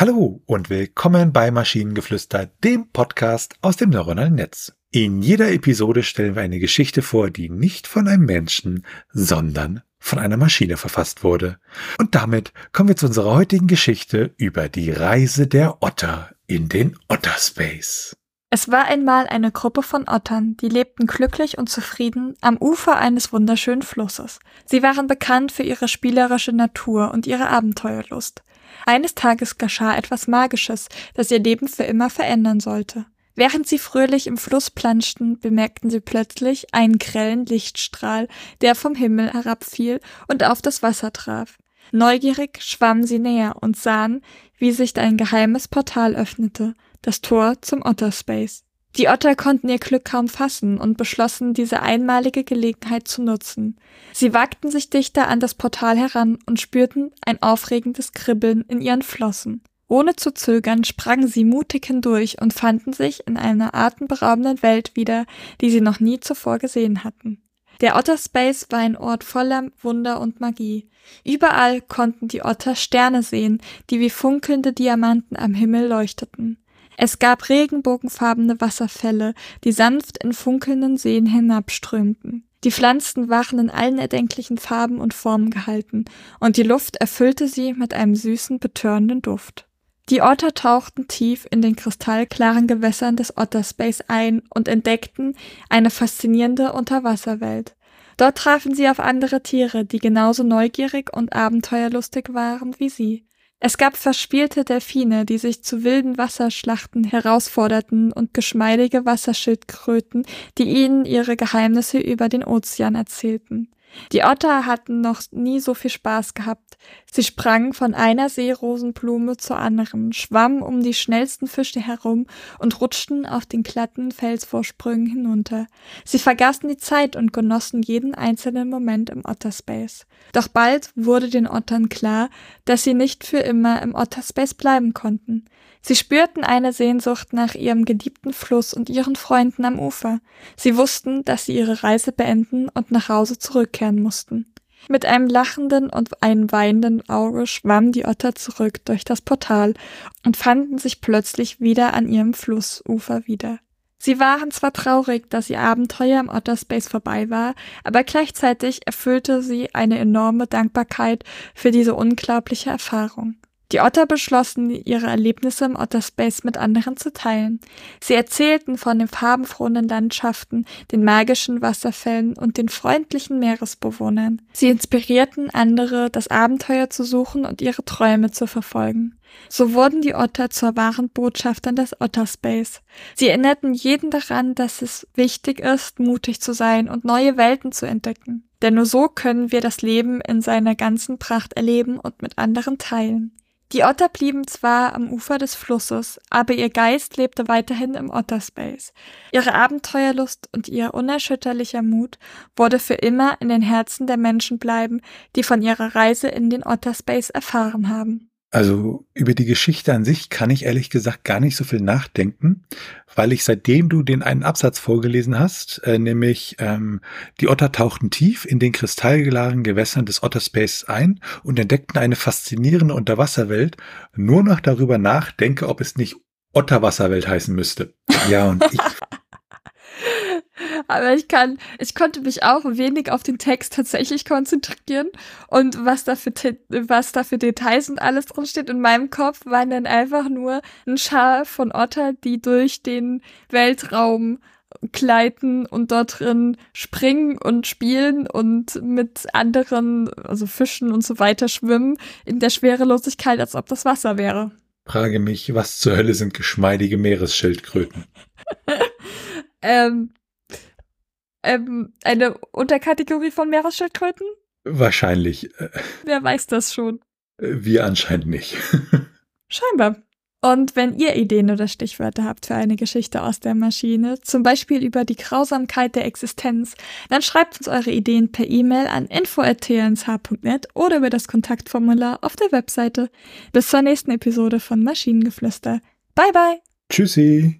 Hallo und willkommen bei Maschinengeflüster, dem Podcast aus dem neuronalen Netz. In jeder Episode stellen wir eine Geschichte vor, die nicht von einem Menschen, sondern von einer Maschine verfasst wurde. Und damit kommen wir zu unserer heutigen Geschichte über die Reise der Otter in den Otterspace. Es war einmal eine Gruppe von Ottern, die lebten glücklich und zufrieden am Ufer eines wunderschönen Flusses. Sie waren bekannt für ihre spielerische Natur und ihre Abenteuerlust. Eines Tages geschah etwas Magisches, das ihr Leben für immer verändern sollte. Während sie fröhlich im Fluss planschten, bemerkten sie plötzlich einen grellen Lichtstrahl, der vom Himmel herabfiel und auf das Wasser traf. Neugierig schwammen sie näher und sahen, wie sich ein geheimes Portal öffnete, das Tor zum Otterspace. Die Otter konnten ihr Glück kaum fassen und beschlossen, diese einmalige Gelegenheit zu nutzen. Sie wagten sich dichter an das Portal heran und spürten ein aufregendes Kribbeln in ihren Flossen. Ohne zu zögern sprangen sie mutig hindurch und fanden sich in einer atemberaubenden Welt wieder, die sie noch nie zuvor gesehen hatten. Der Otterspace war ein Ort voller Wunder und Magie. Überall konnten die Otter Sterne sehen, die wie funkelnde Diamanten am Himmel leuchteten. Es gab regenbogenfarbene Wasserfälle, die sanft in funkelnden Seen hinabströmten. Die Pflanzen waren in allen erdenklichen Farben und Formen gehalten, und die Luft erfüllte sie mit einem süßen, betörenden Duft. Die Otter tauchten tief in den kristallklaren Gewässern des Otterspace ein und entdeckten eine faszinierende Unterwasserwelt. Dort trafen sie auf andere Tiere, die genauso neugierig und abenteuerlustig waren wie sie. Es gab verspielte Delfine, die sich zu wilden Wasserschlachten herausforderten und geschmeidige Wasserschildkröten, die ihnen ihre Geheimnisse über den Ozean erzählten. Die Otter hatten noch nie so viel Spaß gehabt. Sie sprangen von einer Seerosenblume zur anderen, schwammen um die schnellsten Fische herum und rutschten auf den glatten Felsvorsprüngen hinunter. Sie vergaßen die Zeit und genossen jeden einzelnen Moment im Otterspace. Doch bald wurde den Ottern klar, dass sie nicht für immer im Otterspace bleiben konnten. Sie spürten eine Sehnsucht nach ihrem geliebten Fluss und ihren Freunden am Ufer. Sie wussten, dass sie ihre Reise beenden und nach Hause zurückkehren mussten. Mit einem lachenden und einem weinenden Auge schwammen die Otter zurück durch das Portal und fanden sich plötzlich wieder an ihrem Flussufer wieder. Sie waren zwar traurig, dass ihr Abenteuer im Otterspace vorbei war, aber gleichzeitig erfüllte sie eine enorme Dankbarkeit für diese unglaubliche Erfahrung. Die Otter beschlossen, ihre Erlebnisse im Otterspace mit anderen zu teilen. Sie erzählten von den farbenfrohen Landschaften, den magischen Wasserfällen und den freundlichen Meeresbewohnern. Sie inspirierten andere, das Abenteuer zu suchen und ihre Träume zu verfolgen. So wurden die Otter zur wahren Botschaftern des Otterspace. Sie erinnerten jeden daran, dass es wichtig ist, mutig zu sein und neue Welten zu entdecken. Denn nur so können wir das Leben in seiner ganzen Pracht erleben und mit anderen teilen. Die Otter blieben zwar am Ufer des Flusses, aber ihr Geist lebte weiterhin im Otterspace. Ihre Abenteuerlust und ihr unerschütterlicher Mut wurde für immer in den Herzen der Menschen bleiben, die von ihrer Reise in den Otterspace erfahren haben. Also über die Geschichte an sich kann ich ehrlich gesagt gar nicht so viel nachdenken, weil ich seitdem du den einen Absatz vorgelesen hast, äh, nämlich ähm, die Otter tauchten tief in den kristallklaren Gewässern des Otterspace ein und entdeckten eine faszinierende Unterwasserwelt, nur noch darüber nachdenke, ob es nicht Otterwasserwelt heißen müsste. Ja, und ich aber ich kann, ich konnte mich auch wenig auf den Text tatsächlich konzentrieren und was da für, was da für Details und alles drin steht. In meinem Kopf waren dann einfach nur ein Schar von Otter, die durch den Weltraum gleiten und dort drin springen und spielen und mit anderen, also Fischen und so weiter schwimmen in der Schwerelosigkeit, als ob das Wasser wäre. Frage mich, was zur Hölle sind geschmeidige Meeresschildkröten? ähm, ähm, eine Unterkategorie von Meeresschildkröten? Wahrscheinlich. Wer weiß das schon? Wir anscheinend nicht. Scheinbar. Und wenn ihr Ideen oder Stichwörter habt für eine Geschichte aus der Maschine, zum Beispiel über die Grausamkeit der Existenz, dann schreibt uns eure Ideen per E-Mail an info.tnsh.net oder über das Kontaktformular auf der Webseite. Bis zur nächsten Episode von Maschinengeflüster. Bye bye. Tschüssi.